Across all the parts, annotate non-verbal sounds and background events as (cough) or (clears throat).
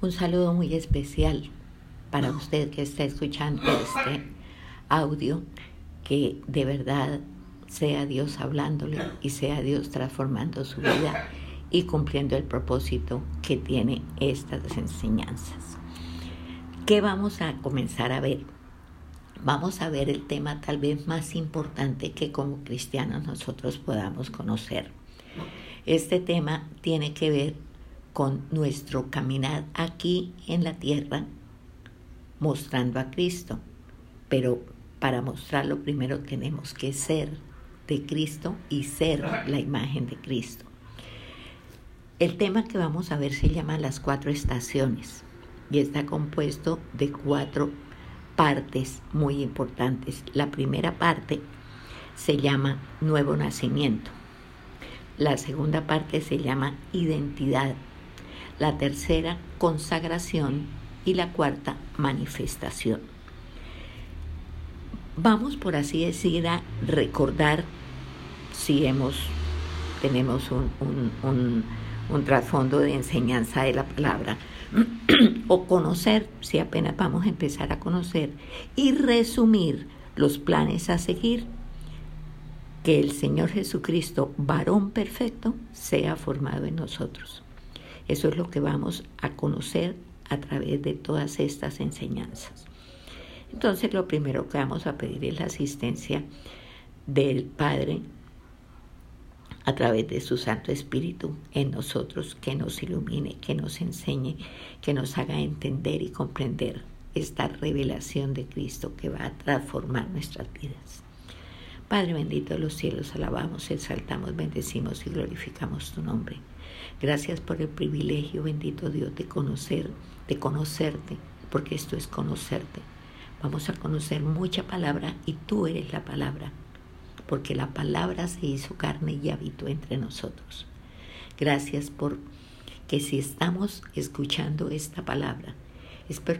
Un saludo muy especial para usted que está escuchando este audio, que de verdad sea Dios hablándole y sea Dios transformando su vida y cumpliendo el propósito que tiene estas enseñanzas. ¿Qué vamos a comenzar a ver? Vamos a ver el tema tal vez más importante que como cristianos nosotros podamos conocer. Este tema tiene que ver con nuestro caminar aquí en la tierra mostrando a Cristo. Pero para mostrarlo primero tenemos que ser de Cristo y ser la imagen de Cristo. El tema que vamos a ver se llama las cuatro estaciones y está compuesto de cuatro partes muy importantes. La primera parte se llama nuevo nacimiento. La segunda parte se llama identidad. La tercera, consagración. Y la cuarta, manifestación. Vamos, por así decir, a recordar si hemos, tenemos un, un, un trasfondo de enseñanza de la palabra, (clears throat) o conocer, si apenas vamos a empezar a conocer, y resumir los planes a seguir, que el Señor Jesucristo, varón perfecto, sea formado en nosotros. Eso es lo que vamos a conocer a través de todas estas enseñanzas. Entonces lo primero que vamos a pedir es la asistencia del Padre a través de su Santo Espíritu en nosotros, que nos ilumine, que nos enseñe, que nos haga entender y comprender esta revelación de Cristo que va a transformar nuestras vidas. Padre bendito de los cielos, alabamos, exaltamos, bendecimos y glorificamos tu nombre. Gracias por el privilegio, bendito Dios, de conocer, de conocerte, porque esto es conocerte. Vamos a conocer mucha palabra y tú eres la palabra porque la palabra se hizo carne y habitó entre nosotros. Gracias por que si estamos escuchando esta palabra,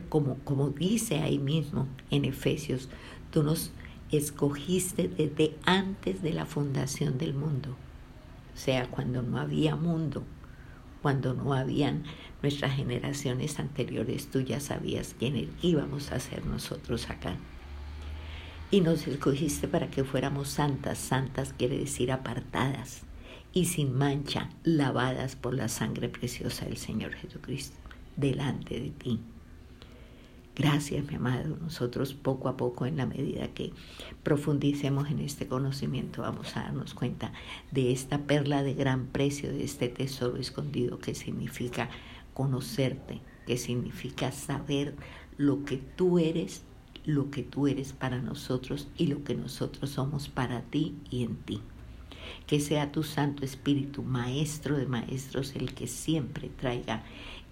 como, como dice ahí mismo en Efesios, tú nos escogiste desde antes de la fundación del mundo, o sea, cuando no había mundo, cuando no habían nuestras generaciones anteriores, tú ya sabías quién íbamos a ser nosotros acá y nos escogiste para que fuéramos santas. Santas quiere decir apartadas y sin mancha, lavadas por la sangre preciosa del Señor Jesucristo, delante de ti. Gracias, mi amado. Nosotros poco a poco, en la medida que profundicemos en este conocimiento, vamos a darnos cuenta de esta perla de gran precio, de este tesoro escondido que significa conocerte, que significa saber lo que tú eres lo que tú eres para nosotros y lo que nosotros somos para ti y en ti. Que sea tu Santo Espíritu, Maestro de Maestros, el que siempre traiga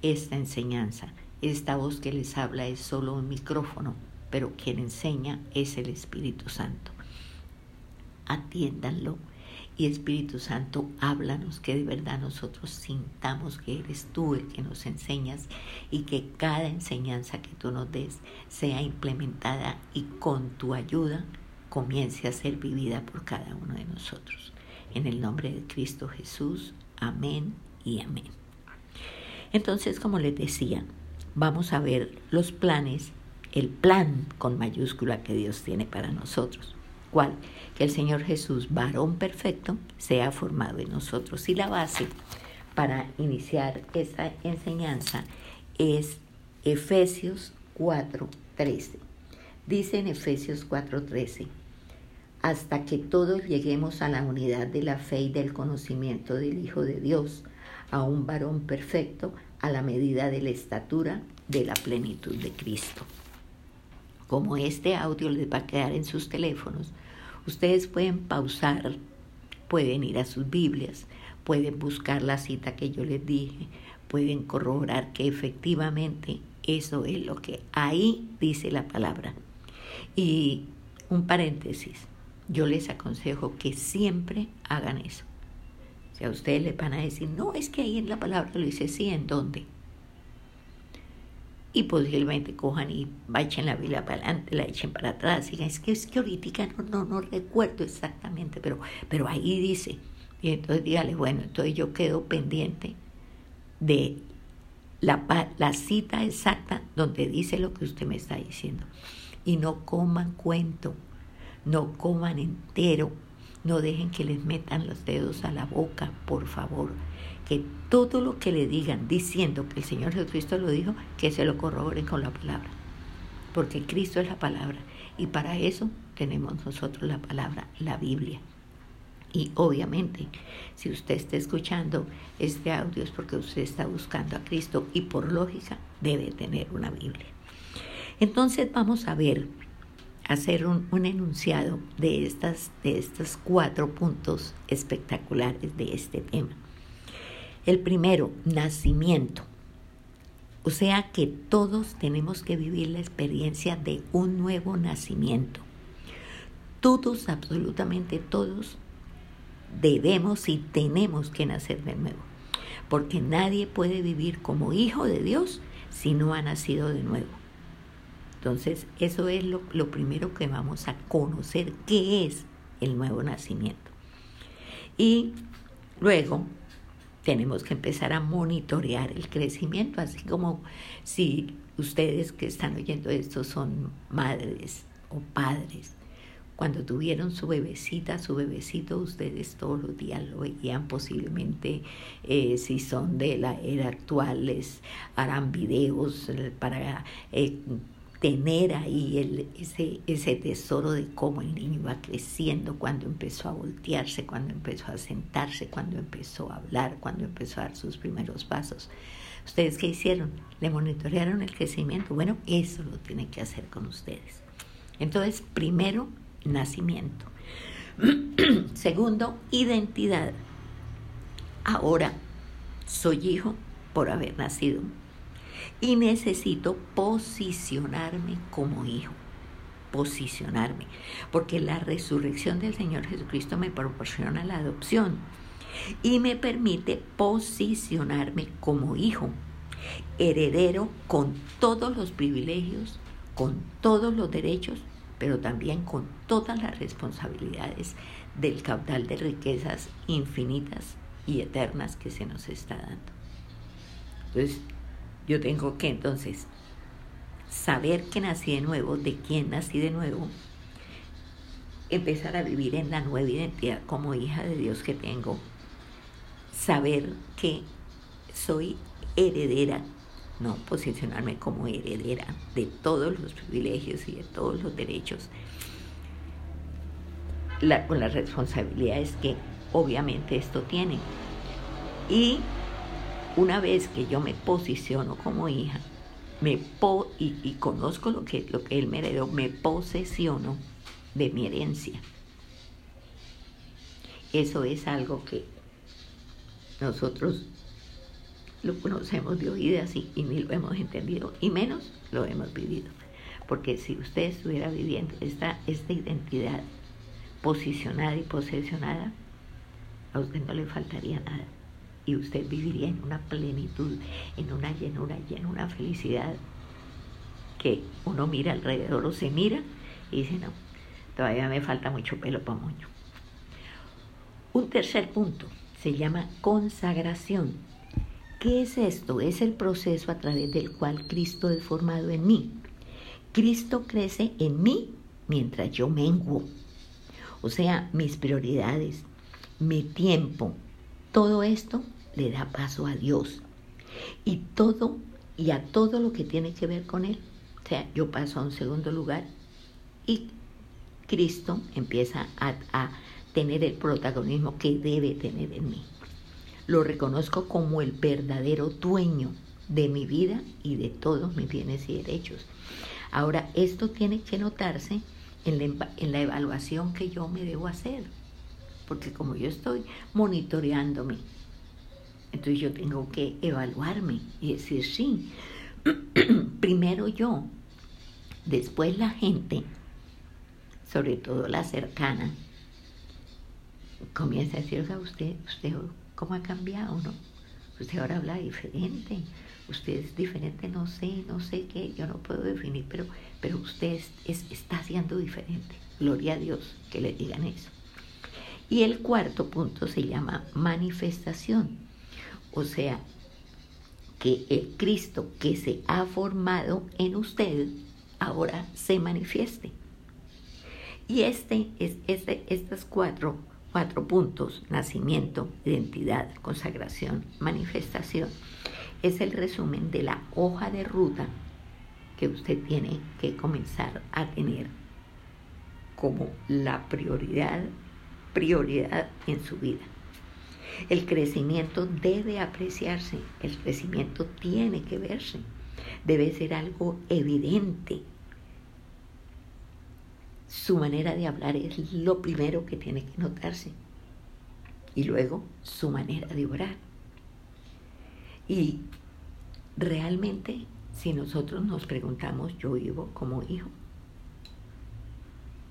esta enseñanza. Esta voz que les habla es solo un micrófono, pero quien enseña es el Espíritu Santo. Atiéndanlo y Espíritu Santo, háblanos que de verdad nosotros sintamos que eres tú el que nos enseñas y que cada enseñanza que tú nos des sea implementada y con tu ayuda comience a ser vivida por cada uno de nosotros. En el nombre de Cristo Jesús, amén y amén. Entonces, como les decía, vamos a ver los planes, el plan con mayúscula que Dios tiene para nosotros. ¿Cuál? que el Señor Jesús, varón perfecto, sea formado en nosotros. Y la base para iniciar esta enseñanza es Efesios 4:13. Dice en Efesios 4:13, hasta que todos lleguemos a la unidad de la fe y del conocimiento del Hijo de Dios, a un varón perfecto, a la medida de la estatura de la plenitud de Cristo. Como este audio les va a quedar en sus teléfonos, Ustedes pueden pausar, pueden ir a sus Biblias, pueden buscar la cita que yo les dije, pueden corroborar que efectivamente eso es lo que ahí dice la palabra. Y un paréntesis, yo les aconsejo que siempre hagan eso. Si a ustedes les van a decir, no, es que ahí en la palabra lo dice, sí, ¿en dónde? Y posiblemente cojan y echen la Biblia para adelante, la echen para atrás. Y es que es que ahorita no, no, no recuerdo exactamente, pero, pero ahí dice. Y entonces dígale, bueno, entonces yo quedo pendiente de la, la cita exacta donde dice lo que usted me está diciendo. Y no coman cuento, no coman entero, no dejen que les metan los dedos a la boca, por favor. Que todo lo que le digan diciendo que el Señor Jesucristo lo dijo, que se lo corroboren con la palabra. Porque Cristo es la palabra. Y para eso tenemos nosotros la palabra, la Biblia. Y obviamente, si usted está escuchando este audio es porque usted está buscando a Cristo y por lógica debe tener una Biblia. Entonces vamos a ver, hacer un, enunciado de, estas, de estos cuatro puntos espectaculares de este tema. El primero, nacimiento. O sea que todos tenemos que vivir la experiencia de un nuevo nacimiento. Todos, absolutamente todos, debemos y tenemos que nacer de nuevo, porque nadie puede vivir como hijo de Dios si no ha nacido de nuevo. Entonces, eso es lo, primero que vamos a conocer, qué es el nuevo nacimiento. Y luego tenemos que empezar a monitorear el crecimiento, así como si ustedes que están oyendo esto son madres o padres. Cuando tuvieron su bebecita, su bebecito, ustedes todos los días lo veían posiblemente, eh, si son de la era actual, les harán videos eh, para eh, tener ahí el, ese, ese tesoro de cómo el niño iba creciendo, cuando empezó a voltearse, cuando empezó a sentarse, cuando empezó a hablar, cuando empezó a dar sus primeros pasos. ¿Ustedes qué hicieron? ¿Le monitorearon el crecimiento? Bueno, eso lo tienen que hacer con ustedes. Entonces, primero, nacimiento. (clears throat) Segundo, identidad. Ahora soy hijo por haber nacido y necesito posicionarme como hijo. Posicionarme. Porque la resurrección del Señor Jesucristo me proporciona la adopción y me permite posicionarme como hijo, heredero con todos los privilegios, con todos los derechos pero también con todas las responsabilidades del caudal de riquezas infinitas y eternas que se nos está dando. Entonces, yo tengo que entonces saber que nací de nuevo, de quién nací de nuevo, empezar a vivir en la nueva identidad como hija de Dios que tengo, saber que soy heredera no posicionarme como heredera de todos los privilegios y de todos los derechos, con las responsabilidades que obviamente esto tiene. Y una vez que yo me posiciono como hija, me po y, conozco lo que, lo que él me heredó, me posesiono de mi herencia. Eso es algo que nosotros lo conocemos de oídas y, y ni lo hemos entendido, y menos lo hemos vivido. Porque si usted estuviera viviendo esta, esta identidad posicionada y posesionada, a usted no le faltaría nada. Y usted viviría en una plenitud, en una llenura y en una felicidad que uno mira alrededor o se mira y dice, no, todavía me falta mucho pelo para moño. Un tercer punto se llama consagración. ¿Qué es esto? Es el proceso a través del cual Cristo es formado en mí. Cristo crece en mí mientras yo menguo. O sea, mis prioridades, mi tiempo, todo esto le da paso a Dios. Y todo, y a todo lo que tiene que ver con Él. O sea, yo paso a un segundo lugar y Cristo empieza a, tener el protagonismo que debe tener en mí. Lo reconozco como el verdadero dueño de mi vida y de todos mis bienes y derechos. Ahora, esto tiene que notarse en la, en la evaluación que yo me debo hacer, porque como yo estoy monitoreándome, entonces yo tengo que evaluarme y decir, sí, (clears throat) primero yo, después la gente, sobre todo la cercana, comienza a decir, oiga, usted, usted cómo ha cambiado, ¿no? Usted ahora habla diferente, usted es diferente, no sé, no sé qué, yo no puedo definir, pero, pero usted está haciendo diferente. Gloria a Dios que le digan eso. Y el cuarto punto se llama manifestación, o sea, que el Cristo que se ha formado en usted ahora se manifieste. Y este es este, estos cuatro, cuatro puntos, nacimiento, identidad, consagración, manifestación, es el resumen de la hoja de ruta que usted tiene que comenzar a tener como la prioridad, prioridad en su vida. El crecimiento debe apreciarse, el crecimiento tiene que verse, debe ser algo evidente. Su manera de hablar es lo primero que tiene que notarse y luego su manera de orar. Y realmente si nosotros nos preguntamos, ¿yo vivo como hijo?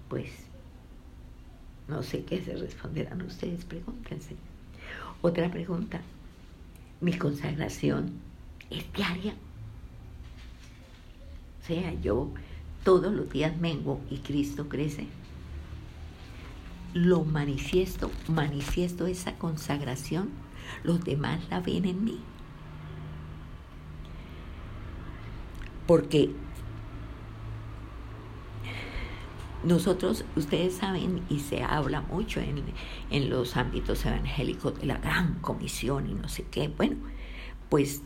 Pues no sé qué se responderán ustedes, pregúntense. Otra pregunta, ¿mi consagración es diaria? O sea, yo todos los días mengo y Cristo crece. Lo manifiesto, manifiesto esa consagración, los demás la ven en mí. Porque nosotros, ustedes saben, y se habla mucho en, en, los ámbitos evangélicos de la gran comisión y no sé qué, bueno, pues,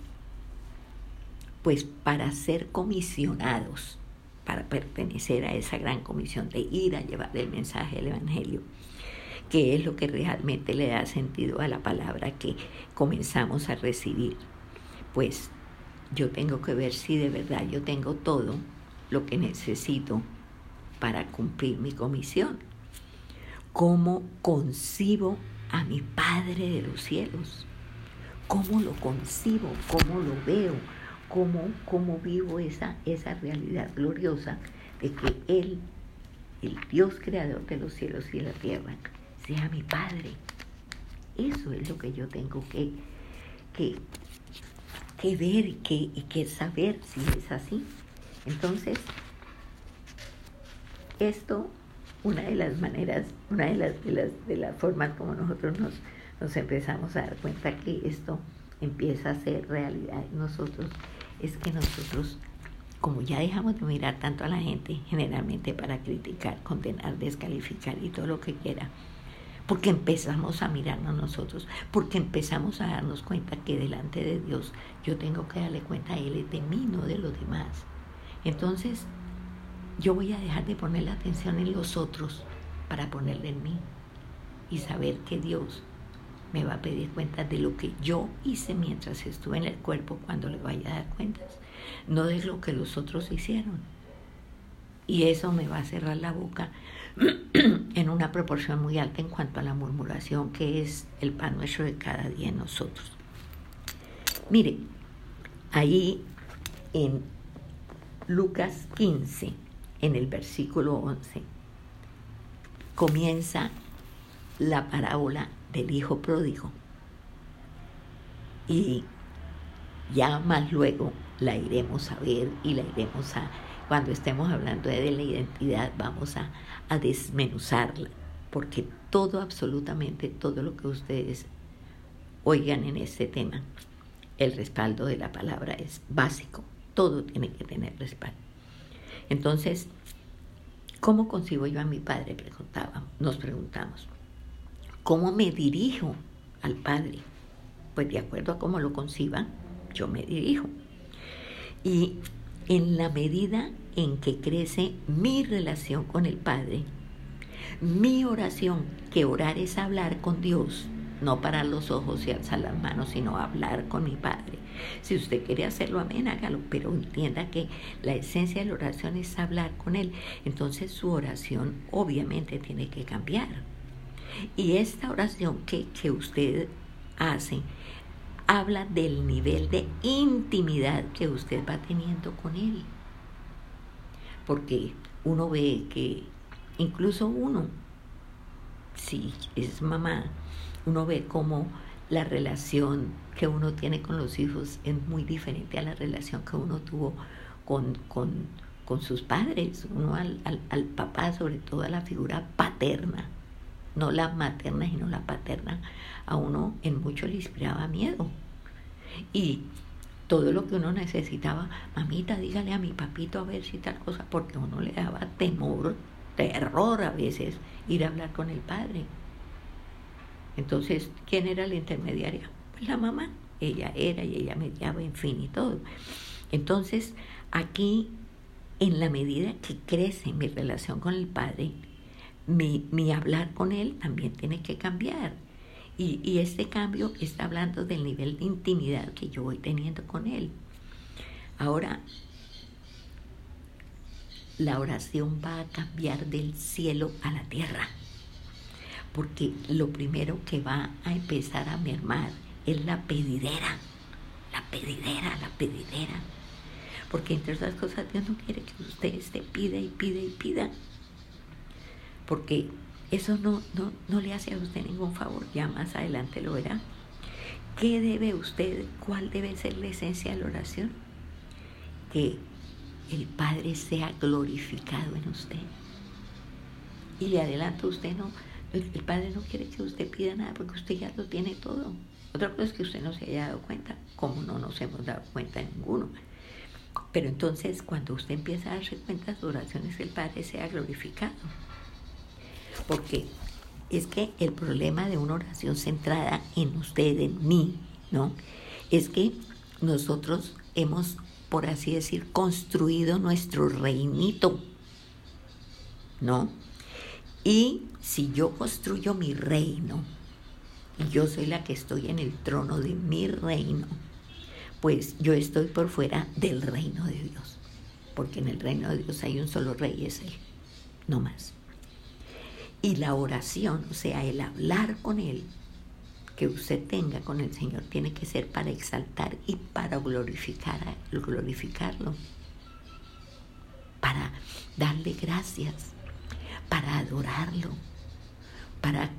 pues para ser comisionados, para pertenecer a esa gran comisión de ir a llevar el mensaje del Evangelio, que es lo que realmente le da sentido a la palabra que comenzamos a recibir, pues yo tengo que ver si de verdad yo tengo todo lo que necesito para cumplir mi comisión. ¿Cómo concibo a mi Padre de los cielos? ¿Cómo lo concibo? ¿Cómo lo veo? ¿Cómo, cómo vivo esa, esa realidad gloriosa de que Él, el Dios creador de los cielos y la tierra, sea mi Padre? Eso es lo que yo tengo que, que que ver y que, y que saber si es así. Entonces, esto, una de las maneras, una de las, de las, de las formas como nosotros nos, nos empezamos a dar cuenta que esto empieza a ser realidad en nosotros, es que nosotros, como ya dejamos de mirar tanto a la gente, generalmente para criticar, condenar, descalificar y todo lo que quiera, porque empezamos a mirarnos nosotros, porque empezamos a darnos cuenta que delante de Dios yo tengo que darle cuenta a Él de mí, no de los demás. Entonces, yo voy a dejar de poner la atención en los otros para ponerla en mí y saber que Dios me va a pedir cuentas de lo que yo hice mientras estuve en el cuerpo cuando le vaya a dar cuentas, no de lo que los otros hicieron. Y eso me va a cerrar la boca (clears throat) en una proporción muy alta en cuanto a la murmuración, que es el pan nuestro de cada día en nosotros. Mire, ahí en Lucas 15, en el versículo 11, comienza la parábola del hijo pródigo. Y ya más luego la iremos a ver y la iremos a cuando estemos hablando de la identidad, vamos a, desmenuzarla, porque todo, absolutamente todo lo que ustedes oigan en este tema, el respaldo de la palabra es básico, todo tiene que tener respaldo. Entonces, ¿cómo concibo yo a mi padre? Preguntábamos, nos preguntamos. ¿Cómo me dirijo al padre? Pues de acuerdo a cómo lo conciba, yo me dirijo. Y en la medida en que crece mi relación con el Padre, mi oración, que orar es hablar con Dios, no parar los ojos y alzar las manos, sino hablar con mi Padre. Si usted quiere hacerlo, amén, hágalo, pero entienda que la esencia de la oración es hablar con Él. Entonces su oración obviamente tiene que cambiar. Y esta oración que, que usted hace habla del nivel de intimidad que usted va teniendo con Él. Porque uno ve que incluso uno, si es mamá, uno ve como la relación que uno tiene con los hijos es muy diferente a la relación que uno tuvo con, con, sus padres, uno al, al, al papá, sobre todo a la figura paterna no la materna, sino la paterna, a uno en mucho le inspiraba miedo. Y todo lo que uno necesitaba, mamita, dígale a mi papito a ver si tal cosa, porque uno le daba temor, terror a veces ir a hablar con el padre. Entonces, ¿quién era la intermediaria? Pues la mamá. Ella era y ella mediaba, en fin, y todo. Entonces, aquí, en la medida que crece mi relación con el padre, mi, mi hablar con él también tiene que cambiar. Y, y este cambio está hablando del nivel de intimidad que yo voy teniendo con él. Ahora, la oración va a cambiar del cielo a la tierra porque lo primero que va a empezar a mermar es la pedidera, la pedidera, la pedidera. Porque entre otras cosas Dios no quiere que usted esté pida y pida y pida. Porque eso no, no, no le hace a usted ningún favor, ya más adelante lo verá. ¿Qué debe usted, cuál debe ser la esencia de la oración? Que el Padre sea glorificado en usted. Y le adelanto, usted no, el, Padre no quiere que usted pida nada porque usted ya lo tiene todo. Otra cosa es que usted no se haya dado cuenta, como no nos hemos dado cuenta ninguno. Pero entonces, cuando usted empieza a darse cuenta, su oración es que el Padre sea glorificado. Porque es que el problema de una oración centrada en usted, en mí, ¿no? Es que nosotros hemos, por así decir, construido nuestro reinito, ¿no? Y si yo construyo mi reino, y yo soy la que estoy en el trono de mi reino, pues yo estoy por fuera del reino de Dios. Porque en el reino de Dios hay un solo rey, es Él, no más. Y la oración, o sea, el hablar con Él, que usted tenga con el Señor, tiene que ser para exaltar y para glorificar, glorificarlo, para darle gracias para adorarlo, para,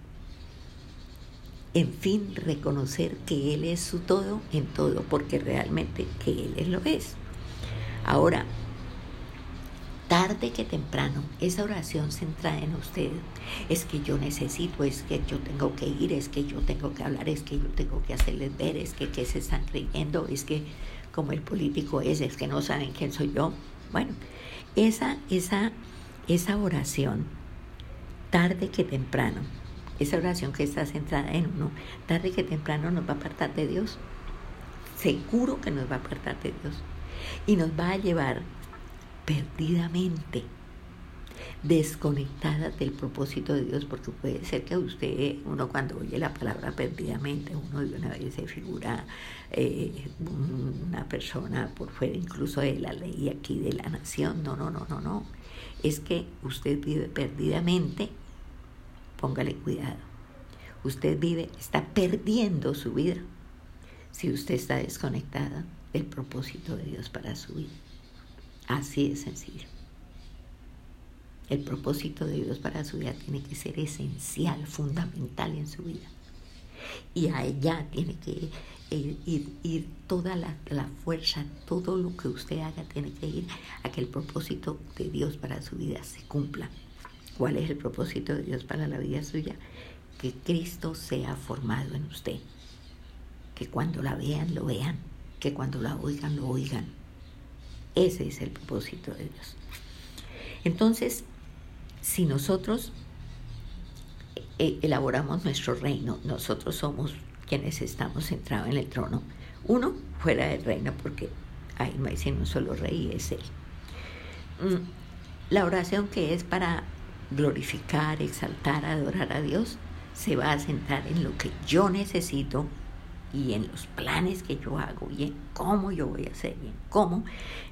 en fin, reconocer que Él es su todo en todo, porque realmente que Él lo es. Ahora, tarde que temprano, esa oración centrada en usted es que yo necesito, es que yo tengo que ir, es que yo tengo que hablar, es que yo tengo que hacerles ver, es que, que se están creyendo, es que como el político es, es que no saben quién soy yo. Bueno, esa, esa, esa oración tarde que temprano, esa oración que está centrada en uno, tarde que temprano nos va a apartar de Dios. Seguro que nos va a apartar de Dios. Y nos va a llevar perdidamente, desconectada del propósito de Dios, porque puede ser que usted, uno cuando oye la palabra perdidamente, uno de una vez se figura eh, una persona por fuera incluso de la ley aquí de la nación. No, no, no, no, no. Es que usted vive perdidamente póngale cuidado. Usted vive, está perdiendo su vida si usted está desconectada del propósito de Dios para su vida. Así de sencillo. El propósito de Dios para su vida tiene que ser esencial, fundamental en su vida. Y a ella tiene que ir, toda la, fuerza, todo lo que usted haga tiene que ir a que el propósito de Dios para su vida se cumpla. ¿Cuál es el propósito de Dios para la vida suya? Que Cristo sea formado en usted. Que cuando la vean, lo vean. Que cuando la oigan, lo oigan. Ese es el propósito de Dios. Entonces, si nosotros elaboramos nuestro reino, nosotros somos quienes estamos centrados en el trono. Uno, fuera del reino, porque hay hay sino un solo rey, es Él. Mm, la oración que es para glorificar, exaltar, adorar a Dios, se va a centrar en lo que yo necesito y en los planes que yo hago y en cómo yo voy a hacer y en cómo.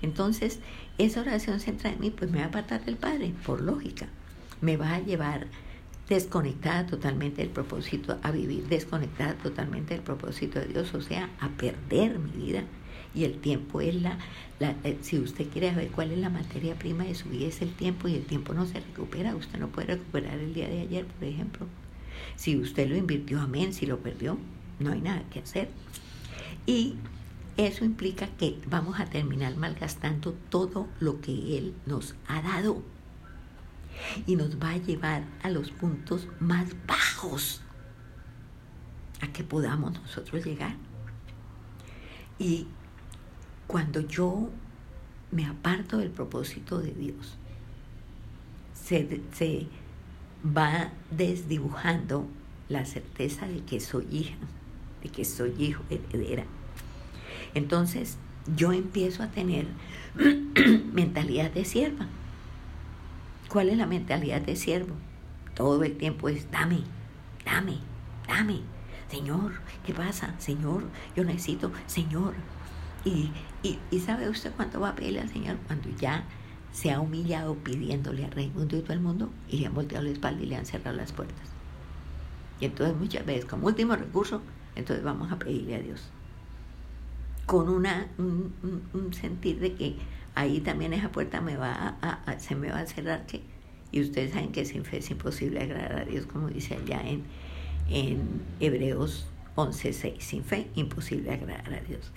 Entonces, esa oración central en mí, pues me va a apartar del Padre, por lógica. Me va a llevar desconectada totalmente del propósito, a vivir desconectada totalmente del propósito de Dios, o sea, a perder mi vida y el tiempo es la, eh, si usted quiere saber cuál es la materia prima de su vida, es el tiempo y el tiempo no se recupera. Usted no puede recuperar el día de ayer, por ejemplo. Si usted lo invirtió, amén, si lo perdió, no hay nada que hacer. Y eso implica que vamos a terminar malgastando todo lo que Él nos ha dado. Y nos va a llevar a los puntos más bajos a que podamos nosotros llegar. Y cuando yo me aparto del propósito de Dios, se, se va desdibujando la certeza de que soy hija, de que soy hijo heredera. Entonces yo empiezo a tener (clears throat) mentalidad de sierva. ¿Cuál es la mentalidad de siervo? Todo el tiempo es dame, dame, dame. Señor, ¿qué pasa? Señor, yo necesito, Señor. Y, y, ¿sabe usted cuánto va a pedirle al Señor? Cuando ya se ha humillado pidiéndole al Rey Mundo y todo el mundo y le han volteado la espalda y le han cerrado las puertas. Y entonces muchas veces, como último recurso, entonces vamos a pedirle a Dios. Con una, un, sentir de que ahí también esa puerta me va a, se me va a cerrar que y ustedes saben que sin fe es imposible agradar a Dios como dice allá en, en Hebreos 11:6 sin fe imposible agradar a Dios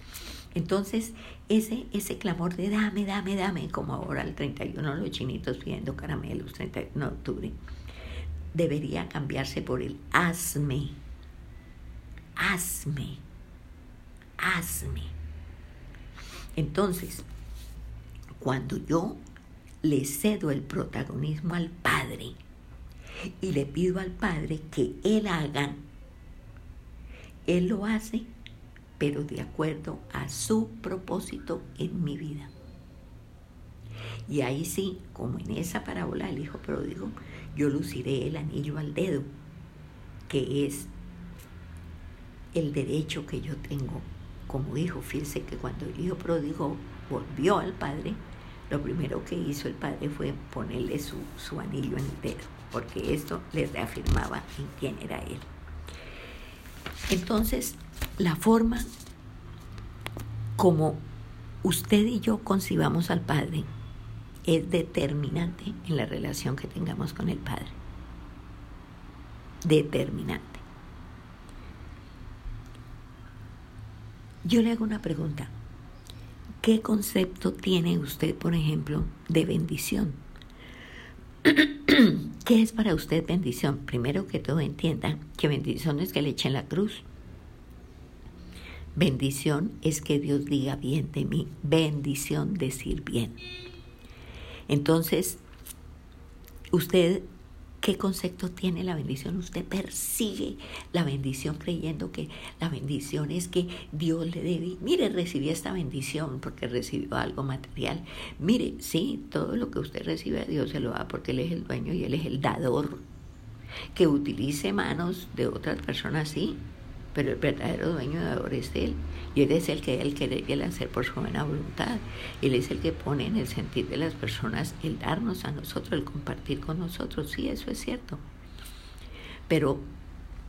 entonces ese ese clamor de dame dame dame como ahora el 31 los chinitos pidiendo caramelos 31 de octubre debería cambiarse por el hazme, hazme, hazme. Entonces, cuando yo le cedo el protagonismo al Padre y le pido al Padre que Él haga, Él lo hace, pero de acuerdo a su propósito en mi vida. Y ahí sí, como en esa parábola del Hijo Pródigo, yo luciré el anillo al dedo, que es el derecho que yo tengo como hijo. Fíjense que cuando el hijo pródigo volvió al padre, lo primero que hizo el padre fue ponerle su, su anillo en el dedo, porque esto le reafirmaba en quién era él. Entonces, la forma como usted y yo concibamos al Padre es determinante en la relación que tengamos con el Padre. Determinante. Yo le hago una pregunta. ¿Qué concepto tiene usted, por ejemplo, de bendición? (clears throat) ¿Qué es para usted bendición? Primero que todo entienda que bendición es que le echen la cruz. Bendición es que Dios diga bien de mí. Bendición decir bien. Entonces, usted, ¿qué concepto tiene la bendición? Usted persigue la bendición creyendo que la bendición es que Dios le debe. Mire, recibí esta bendición porque recibió algo material. Mire, sí, todo lo que usted recibe a Dios se lo da porque Él es el dueño y Él es el dador. Que utilice manos de otras personas, sí, pero el verdadero dueño de es Él. Y Él es el que Él quiere el hacer por su buena voluntad. Él es el que pone en el sentir de las personas el darnos a nosotros, el compartir con nosotros. Sí, eso es cierto. Pero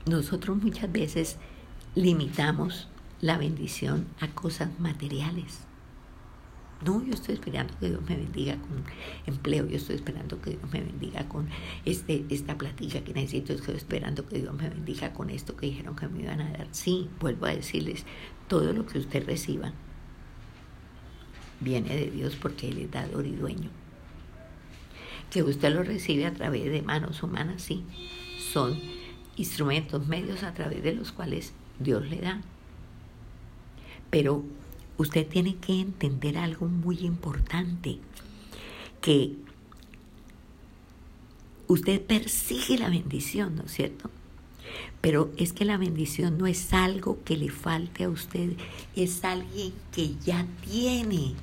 nosotros muchas veces limitamos la bendición a cosas materiales. No, yo estoy esperando que Dios me bendiga con empleo, yo estoy esperando que Dios me bendiga con este, esta platica que necesito, estoy esperando que Dios me bendiga con esto que dijeron que me iban a dar. Sí, vuelvo a decirles, todo lo que usted reciba viene de Dios porque Él es dador y dueño. Que usted lo recibe a través de manos humanas, sí, son instrumentos, medios a través de los cuales Dios le da. Pero usted tiene que entender algo muy importante, que usted persigue la bendición, ¿no es cierto? Pero es que la bendición no es algo que le falte a usted, es alguien que ya tiene,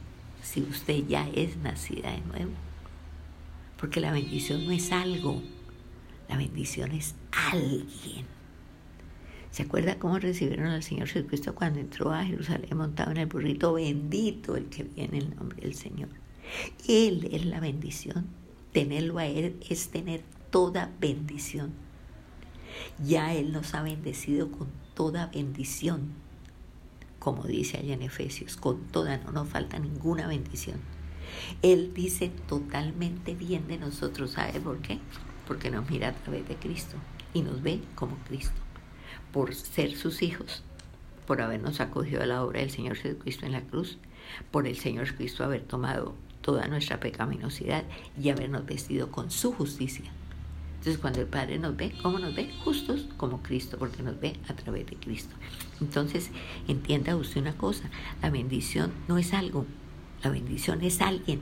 si usted ya es nacida de nuevo. Porque la bendición no es algo, la bendición es alguien. ¿Se acuerda cómo recibieron al Señor Jesucristo cuando entró a Jerusalén montado en el burrito? Bendito el que viene en el nombre del Señor. Él es la bendición. Tenerlo a Él es tener toda bendición. Ya Él nos ha bendecido con toda bendición. Como dice allá en Efesios, con toda, no nos falta ninguna bendición. Él dice totalmente bien de nosotros. ¿Sabe por qué? Porque nos mira a través de Cristo y nos ve como Cristo por ser sus hijos, por habernos acogido a la obra del Señor Jesucristo en la cruz, por el Señor Jesucristo haber tomado toda nuestra pecaminosidad y habernos vestido con su justicia. Entonces cuando el Padre nos ve, ¿cómo nos ve? Justos como Cristo, porque nos ve a través de Cristo. Entonces entienda usted una cosa, la bendición no es algo, la bendición es alguien.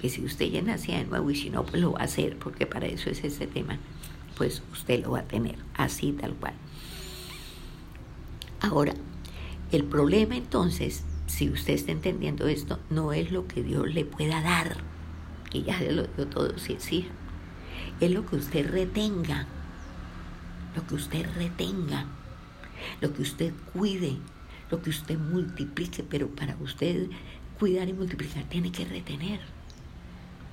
Que si usted ya nacía de nuevo y si no, pues lo va a hacer, porque para eso es ese tema, pues usted lo va a tener, así tal cual. Ahora, el problema entonces, si usted está entendiendo esto, no es lo que Dios le pueda dar, que ya le lo dio todo es hija. Es lo que usted retenga, lo que usted retenga, lo que usted cuide, lo que usted multiplique, pero para usted cuidar y multiplicar tiene que retener,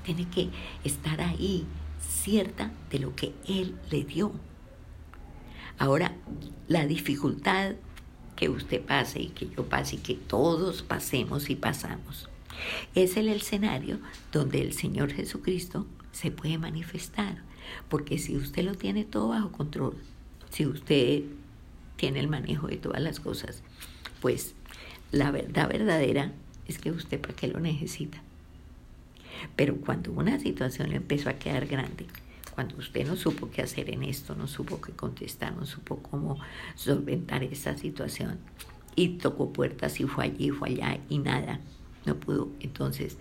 tiene que estar ahí cierta de lo que Él le dio. Ahora, la dificultad que usted pase y que yo pase y que todos pasemos y pasamos. Es el escenario donde el Señor Jesucristo se puede manifestar, porque si usted lo tiene todo bajo control, si usted tiene el manejo de todas las cosas, pues la verdad verdadera es que usted para qué lo necesita. Pero cuando una situación le empezó a quedar grande, cuando usted no supo qué hacer en esto, no supo qué contestar, no supo cómo solventar esa situación y tocó puertas y fue allí, fue allá y nada, no pudo. Entonces,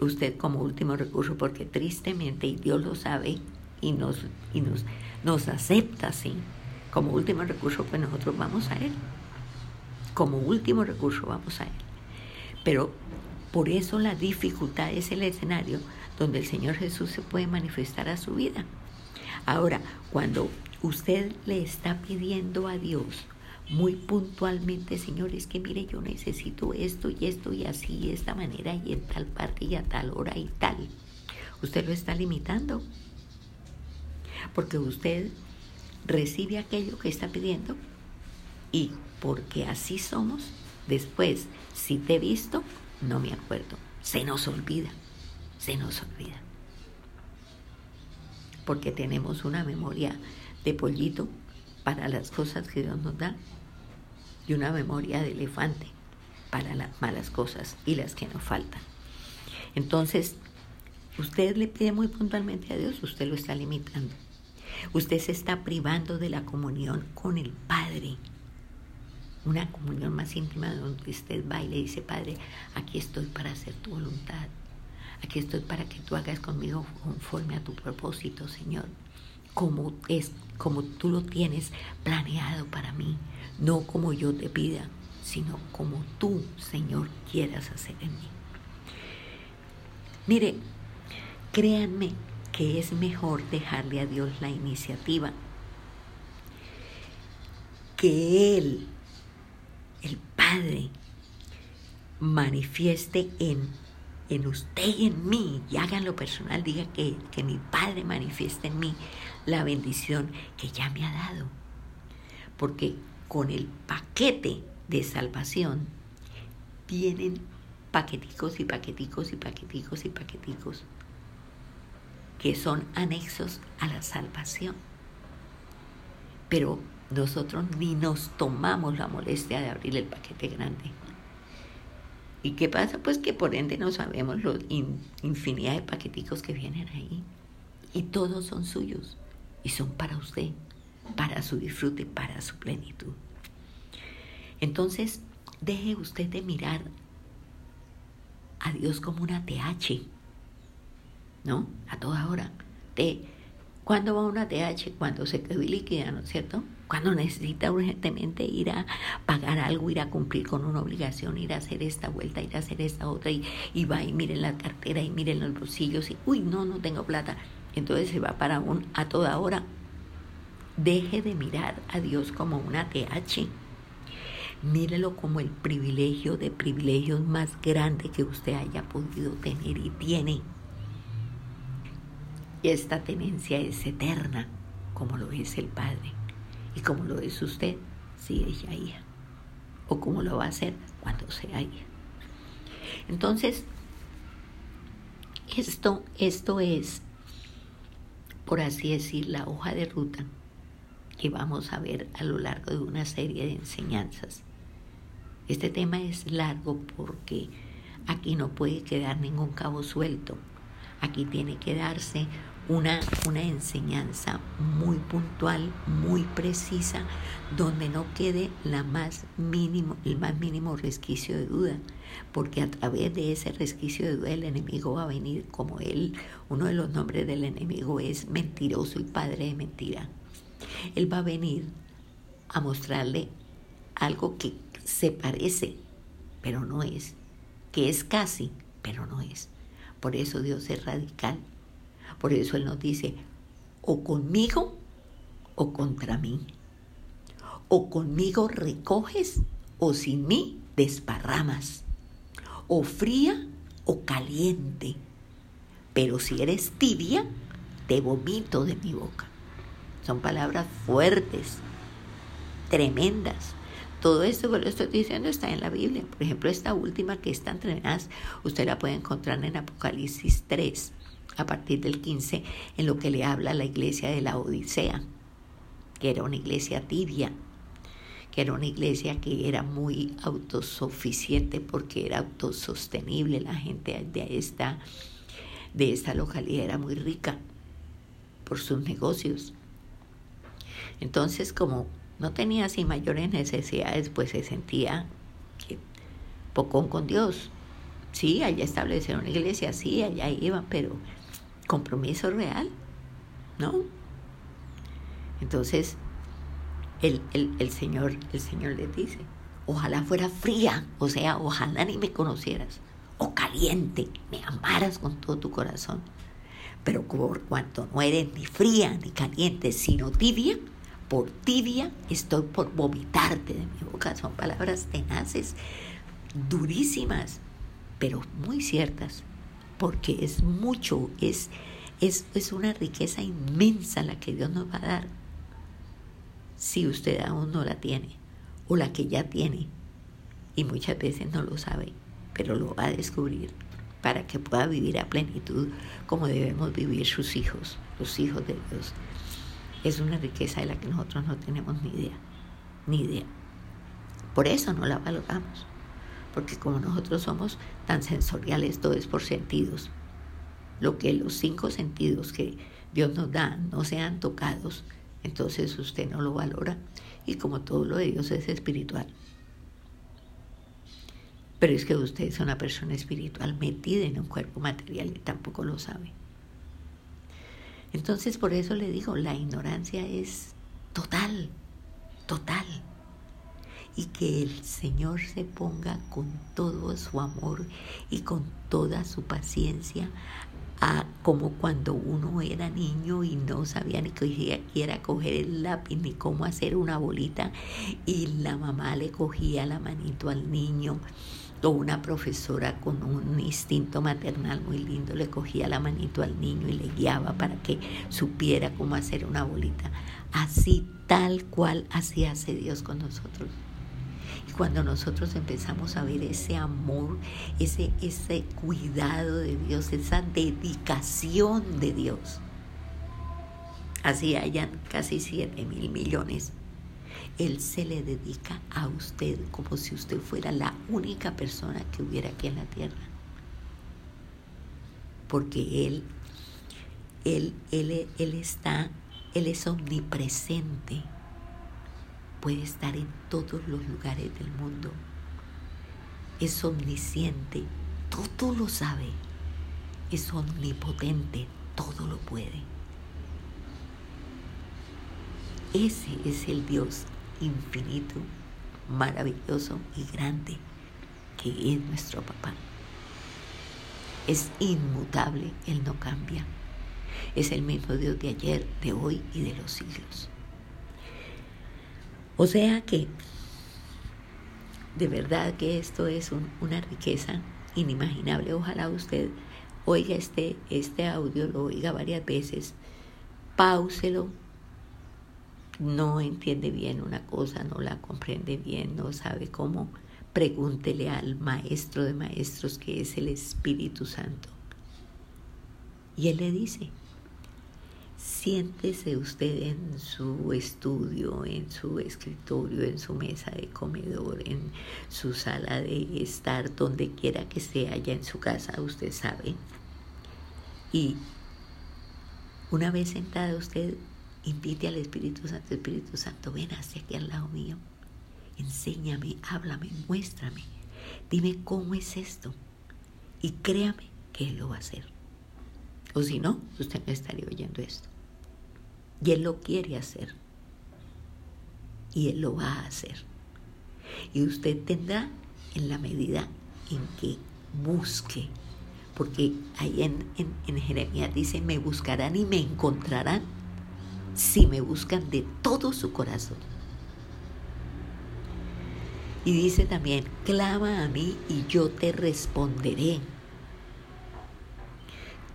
usted como último recurso, porque tristemente, y Dios lo sabe y nos, y nos, nos acepta así, como último recurso, pues nosotros vamos a Él. Como último recurso vamos a Él. Pero por eso la dificultad es el escenario donde el Señor Jesús se puede manifestar a su vida. Ahora, cuando usted le está pidiendo a Dios muy puntualmente, Señor, es que mire, yo necesito esto y esto y así, y esta manera y en tal parte y a tal hora y tal, usted lo está limitando. Porque usted recibe aquello que está pidiendo y porque así somos, después, si te he visto, no me acuerdo, se nos olvida se nos olvida. Porque tenemos una memoria de pollito para las cosas que Dios nos da y una memoria de elefante para las malas cosas y las que nos faltan. Entonces, usted le pide muy puntualmente a Dios, usted lo está limitando. Usted se está privando de la comunión con el Padre. Una comunión más íntima donde usted va y le dice, Padre, aquí estoy para hacer tu voluntad. Aquí estoy para que tú hagas conmigo conforme a tu propósito, Señor. Como es, como tú lo tienes planeado para mí, no como yo te pida, sino como tú, Señor, quieras hacer en mí. Mire, créanme que es mejor dejarle a Dios la iniciativa, que Él, el Padre, manifieste en en usted y en mí, y háganlo personal, diga que, que mi Padre manifieste en mí la bendición que ya me ha dado. Porque con el paquete de salvación vienen paqueticos y paqueticos y paqueticos y paqueticos que son anexos a la salvación. Pero nosotros ni nos tomamos la molestia de abrir el paquete grande. ¿Y qué pasa? Pues que por ende no sabemos la infinidad de paqueticos que vienen ahí. Y todos son suyos. Y son para usted, para su disfrute, para su plenitud. Entonces, deje usted de mirar a Dios como una TH. ¿No? A toda hora. De, ¿Cuándo va una TH? Cuando se quedó líquida, ¿no es cierto? Cuando necesita urgentemente ir a pagar algo, ir a cumplir con una obligación, ir a hacer esta vuelta, ir a hacer esta otra, y, y va y miren la cartera y miren los bolsillos y, uy, no, no tengo plata. Entonces se va para un a toda hora. Deje de mirar a Dios como una TH. Mírelo como el privilegio de privilegios más grande que usted haya podido tener y tiene. Y esta tenencia es eterna, como lo es el Padre y como lo es usted si ella hija, o como lo va a hacer cuando sea hija. Entonces, esto, esto es, por así decir, la hoja de ruta que vamos a ver a lo largo de una serie de enseñanzas. Este tema es largo porque aquí no puede quedar ningún cabo suelto. Aquí tiene que darse una, una enseñanza muy puntual, muy precisa, donde no quede la más mínimo, el más mínimo resquicio de duda, porque a través de ese resquicio de duda el enemigo va a venir como él, uno de los nombres del enemigo es mentiroso y padre de mentira. Él va a venir a mostrarle algo que se parece, pero no es, que es casi, pero no es. Por eso Dios es radical por eso Él nos dice, o conmigo o contra mí. O conmigo recoges o sin mí desparramas. O fría o caliente. Pero si eres tibia, te vomito de mi boca. Son palabras fuertes, tremendas. Todo esto que le estoy diciendo está en la Biblia. Por ejemplo, esta última que está entre usted la puede encontrar en Apocalipsis 3 a partir del 15 en lo que le habla la iglesia de la Odisea, que era una iglesia tibia, que era una iglesia que era muy autosuficiente porque era autosostenible, la gente de esta, de esta localidad era muy rica por sus negocios. Entonces, como no tenía así mayores necesidades, pues se sentía que pocón con Dios. Sí, allá establecieron una iglesia, sí, allá iban, pero compromiso real, ¿no? Entonces, el, el, Señor, el Señor les dice, ojalá fuera fría, o sea, ojalá ni me conocieras, o caliente, me amaras con todo tu corazón. Pero por cuanto no eres ni fría ni caliente, sino tibia, por tibia estoy por vomitarte de mi boca. Son palabras tenaces, durísimas, pero muy ciertas porque es mucho, es, es, es una riqueza inmensa la que Dios nos va a dar si usted aún no la tiene o la que ya tiene y muchas veces no lo sabe, pero lo va a descubrir para que pueda vivir a plenitud como debemos vivir sus hijos, los hijos de Dios. Es una riqueza de la que nosotros no tenemos ni idea, ni idea. Por eso no la valoramos porque como nosotros somos tan sensoriales, todo es por sentidos. Lo que los cinco sentidos que Dios nos da no sean tocados, entonces usted no lo valora y como todo lo de Dios es espiritual. Pero es que usted es una persona espiritual metida en un cuerpo material y tampoco lo sabe. Entonces por eso le digo, la ignorancia es total, total y que el Señor se ponga con todo su amor y con toda su paciencia a como cuando uno era niño y no sabía ni que quiera coger el lápiz ni cómo hacer una bolita y la mamá le cogía la manito al niño o una profesora con un instinto maternal muy lindo le cogía la manito al niño y le guiaba para que supiera cómo hacer una bolita. Así tal cual así hace Dios con nosotros cuando nosotros empezamos a ver ese amor, ese, ese cuidado de Dios, esa dedicación de Dios. Así hayan casi 7 mil millones. Él se le dedica a usted como si usted fuera la única persona que hubiera aquí en la tierra. Porque Él, Él, Él, Él está, Él es omnipresente puede estar en todos los lugares del mundo. Es omnisciente, todo lo sabe. Es omnipotente, todo lo puede. Ese es el Dios infinito, maravilloso y grande que es nuestro papá. Es inmutable, Él no cambia. Es el mismo Dios de ayer, de hoy y de los siglos. O sea que de verdad que esto es una riqueza inimaginable. Ojalá usted oiga este, este audio, lo oiga varias veces, pauselo. No entiende bien una cosa, no la comprende bien, no sabe cómo. Pregúntele al maestro de maestros que es el Espíritu Santo. Y él le dice, Siéntese usted en su estudio, en su escritorio, en su mesa de comedor, en su sala de estar, donde quiera que sea, allá en su casa, usted sabe. Y Una vez sentada usted, invite al Espíritu Santo, Espíritu Santo, ven hacia aquí al lado mío, enséñame, háblame, muéstrame, dime cómo es esto y créame que Él lo va a hacer. O si no, usted no estaría oyendo esto. Y Él lo quiere hacer. Y Él lo va a hacer. Y usted tendrá en la medida en que busque. Porque ahí en, en, Jeremías dice, me buscarán y me encontrarán si me buscan de todo su corazón. Y dice también, clama a mí y yo te responderé.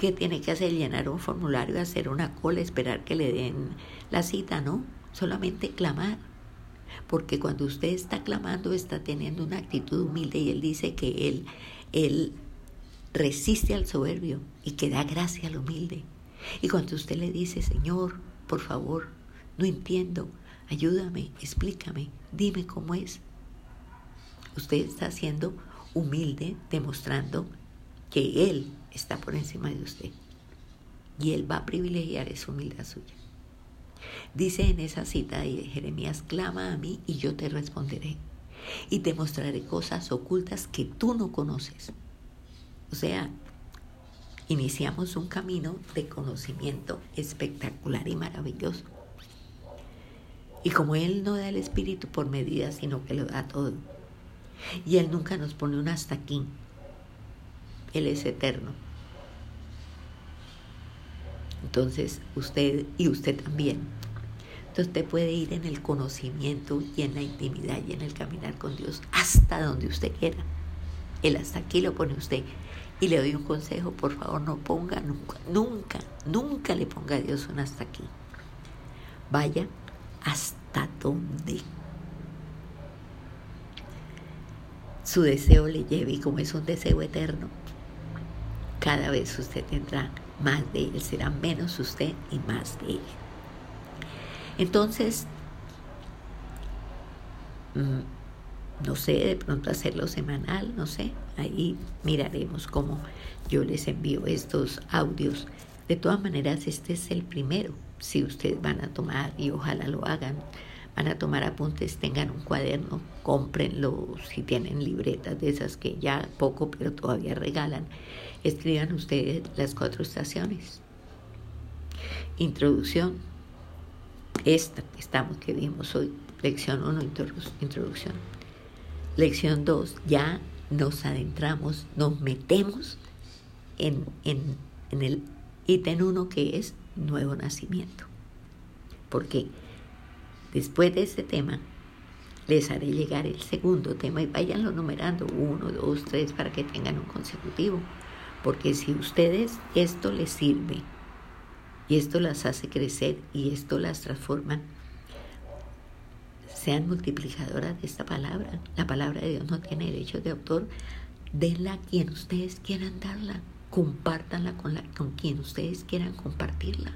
¿Qué tiene que hacer? Llenar un formulario, hacer una cola, esperar que le den la cita, ¿no? Solamente clamar. Porque cuando usted está clamando, está teniendo una actitud humilde y él dice que él, él resiste al soberbio y que da gracia al humilde. Y cuando usted le dice, Señor, por favor, no entiendo, ayúdame, explícame, dime cómo es. Usted está siendo humilde, demostrando que Él está por encima de usted. Y Él va a privilegiar esa humildad suya. Dice en esa cita de Jeremías, clama a mí y yo te responderé. Y te mostraré cosas ocultas que tú no conoces. O sea, iniciamos un camino de conocimiento espectacular y maravilloso. Y como Él no da el Espíritu por medida, sino que lo da todo. Y Él nunca nos pone un hasta aquí. Él es eterno. Entonces, usted y usted también. Entonces, usted puede ir en el conocimiento y en la intimidad y en el caminar con Dios hasta donde usted quiera. Él hasta aquí lo pone usted. Y le doy un consejo, por favor, no ponga nunca, nunca, nunca le ponga a Dios un hasta aquí. Vaya hasta donde su deseo le lleve y como es un deseo eterno, cada vez usted tendrá más de él, será menos usted y más de él. Entonces, mm, no sé, de pronto hacerlo semanal, no sé, ahí miraremos cómo yo les envío estos audios. De todas maneras, este es el primero, si ustedes van a tomar y ojalá lo hagan van a tomar apuntes, tengan un cuaderno, cómprenlo si tienen libretas de esas que ya poco pero todavía regalan. Escriban ustedes las cuatro estaciones. Introducción. Esta que estamos que vimos hoy, lección 1, introducción. Lección 2, ya nos adentramos, nos metemos en, en, en el ítem 1 que es nuevo nacimiento. Porque Después de este tema, les haré llegar el segundo tema y váyanlo numerando, uno, dos, tres, para que tengan un consecutivo. Porque si ustedes esto les sirve y esto las hace crecer y esto las transforma, sean multiplicadoras de esta palabra. La palabra de Dios no tiene derecho de autor. Denla a quien ustedes quieran darla. Compártanla con, la, con quien ustedes quieran compartirla.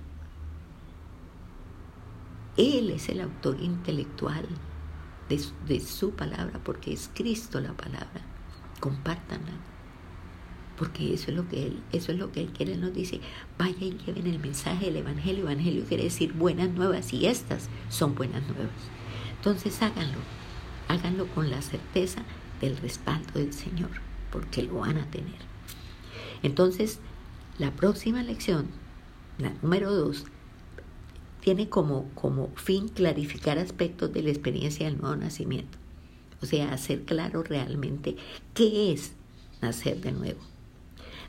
Él es el autor intelectual de, su palabra, porque es Cristo la palabra. Compártanla. Porque eso es lo que Él, eso es lo que Él quiere, nos dice, vaya y lleven el mensaje del Evangelio. Evangelio quiere decir buenas nuevas y estas son buenas nuevas. Entonces háganlo, háganlo con la certeza del respaldo del Señor, porque lo van a tener. Entonces, la próxima lección, la número dos, tiene como, como fin clarificar aspectos de la experiencia del nuevo nacimiento. O sea, hacer claro realmente qué es nacer de nuevo.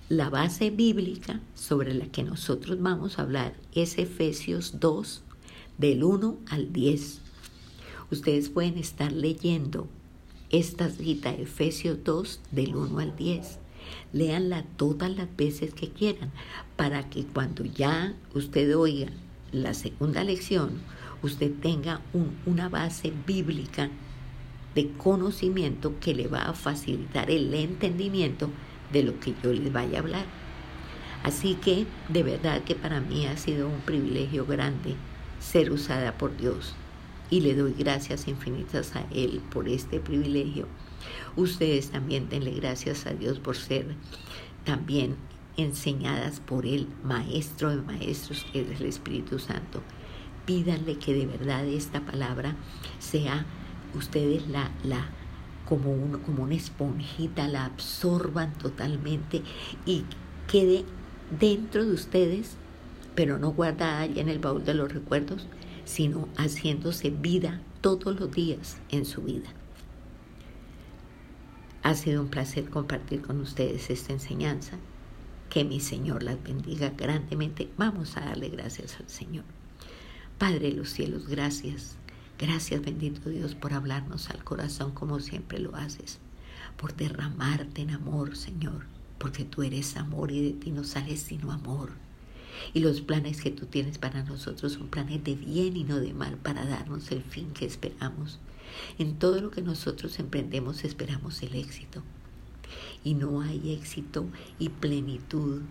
La base bíblica sobre la que nosotros vamos a hablar es Efesios 2, del 1 al 10. Ustedes pueden estar leyendo esta cita, Efesios 2, del 1 al 10. Léanla todas las veces que quieran, para que cuando ya usted oiga la segunda lección, usted tenga una base bíblica de conocimiento que le va a facilitar el entendimiento de lo que yo les vaya a hablar. Así que de verdad que para mí ha sido un privilegio grande ser usada por Dios y le doy gracias infinitas a Él por este privilegio. Ustedes también denle gracias a Dios por ser también enseñadas por el Maestro de Maestros, que es el Espíritu Santo. Pídanle que de verdad esta palabra sea, ustedes la, la como, uno, como una esponjita, la absorban totalmente y quede dentro de ustedes, pero no guardada allá en el baúl de los recuerdos, sino haciéndose vida todos los días en su vida. Ha sido un placer compartir con ustedes esta enseñanza. Que mi Señor las bendiga grandemente. Vamos a darle gracias al Señor. Padre de los cielos, gracias. Gracias bendito Dios por hablarnos al corazón como siempre lo haces. Por derramarte en amor, Señor. Porque tú eres amor y de ti no sales sino amor. Y los planes que tú tienes para nosotros son planes de bien y no de mal para darnos el fin que esperamos. En todo lo que nosotros emprendemos esperamos el éxito. Y no hay éxito y plenitud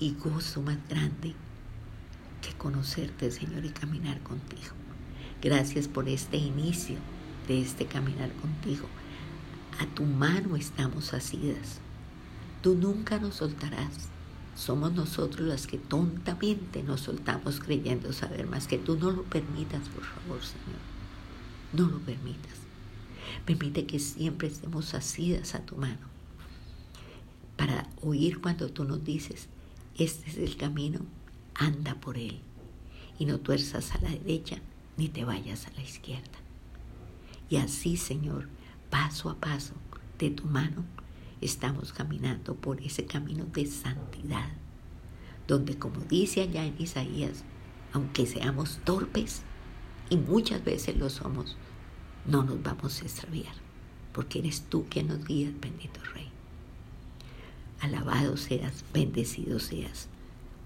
y gozo más grande que conocerte, Señor, y caminar contigo. Gracias por este inicio de este caminar contigo. A tu mano estamos asidas. Tú nunca nos soltarás. Somos nosotros las que tontamente nos soltamos creyendo saber más que tú no lo permitas, por favor, Señor. No lo permitas. Permite que siempre estemos asidas a tu mano para oír cuando tú nos dices, este es el camino, anda por él y no tuerzas a la derecha ni te vayas a la izquierda. Y así, Señor, paso a paso de tu mano, estamos caminando por ese camino de santidad, donde como dice allá en Isaías, aunque seamos torpes, y muchas veces lo somos, no nos vamos a extraviar, porque eres tú quien nos guías, bendito Rey. Alabado seas, bendecido seas.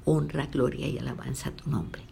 Honra, gloria y alabanza a tu nombre.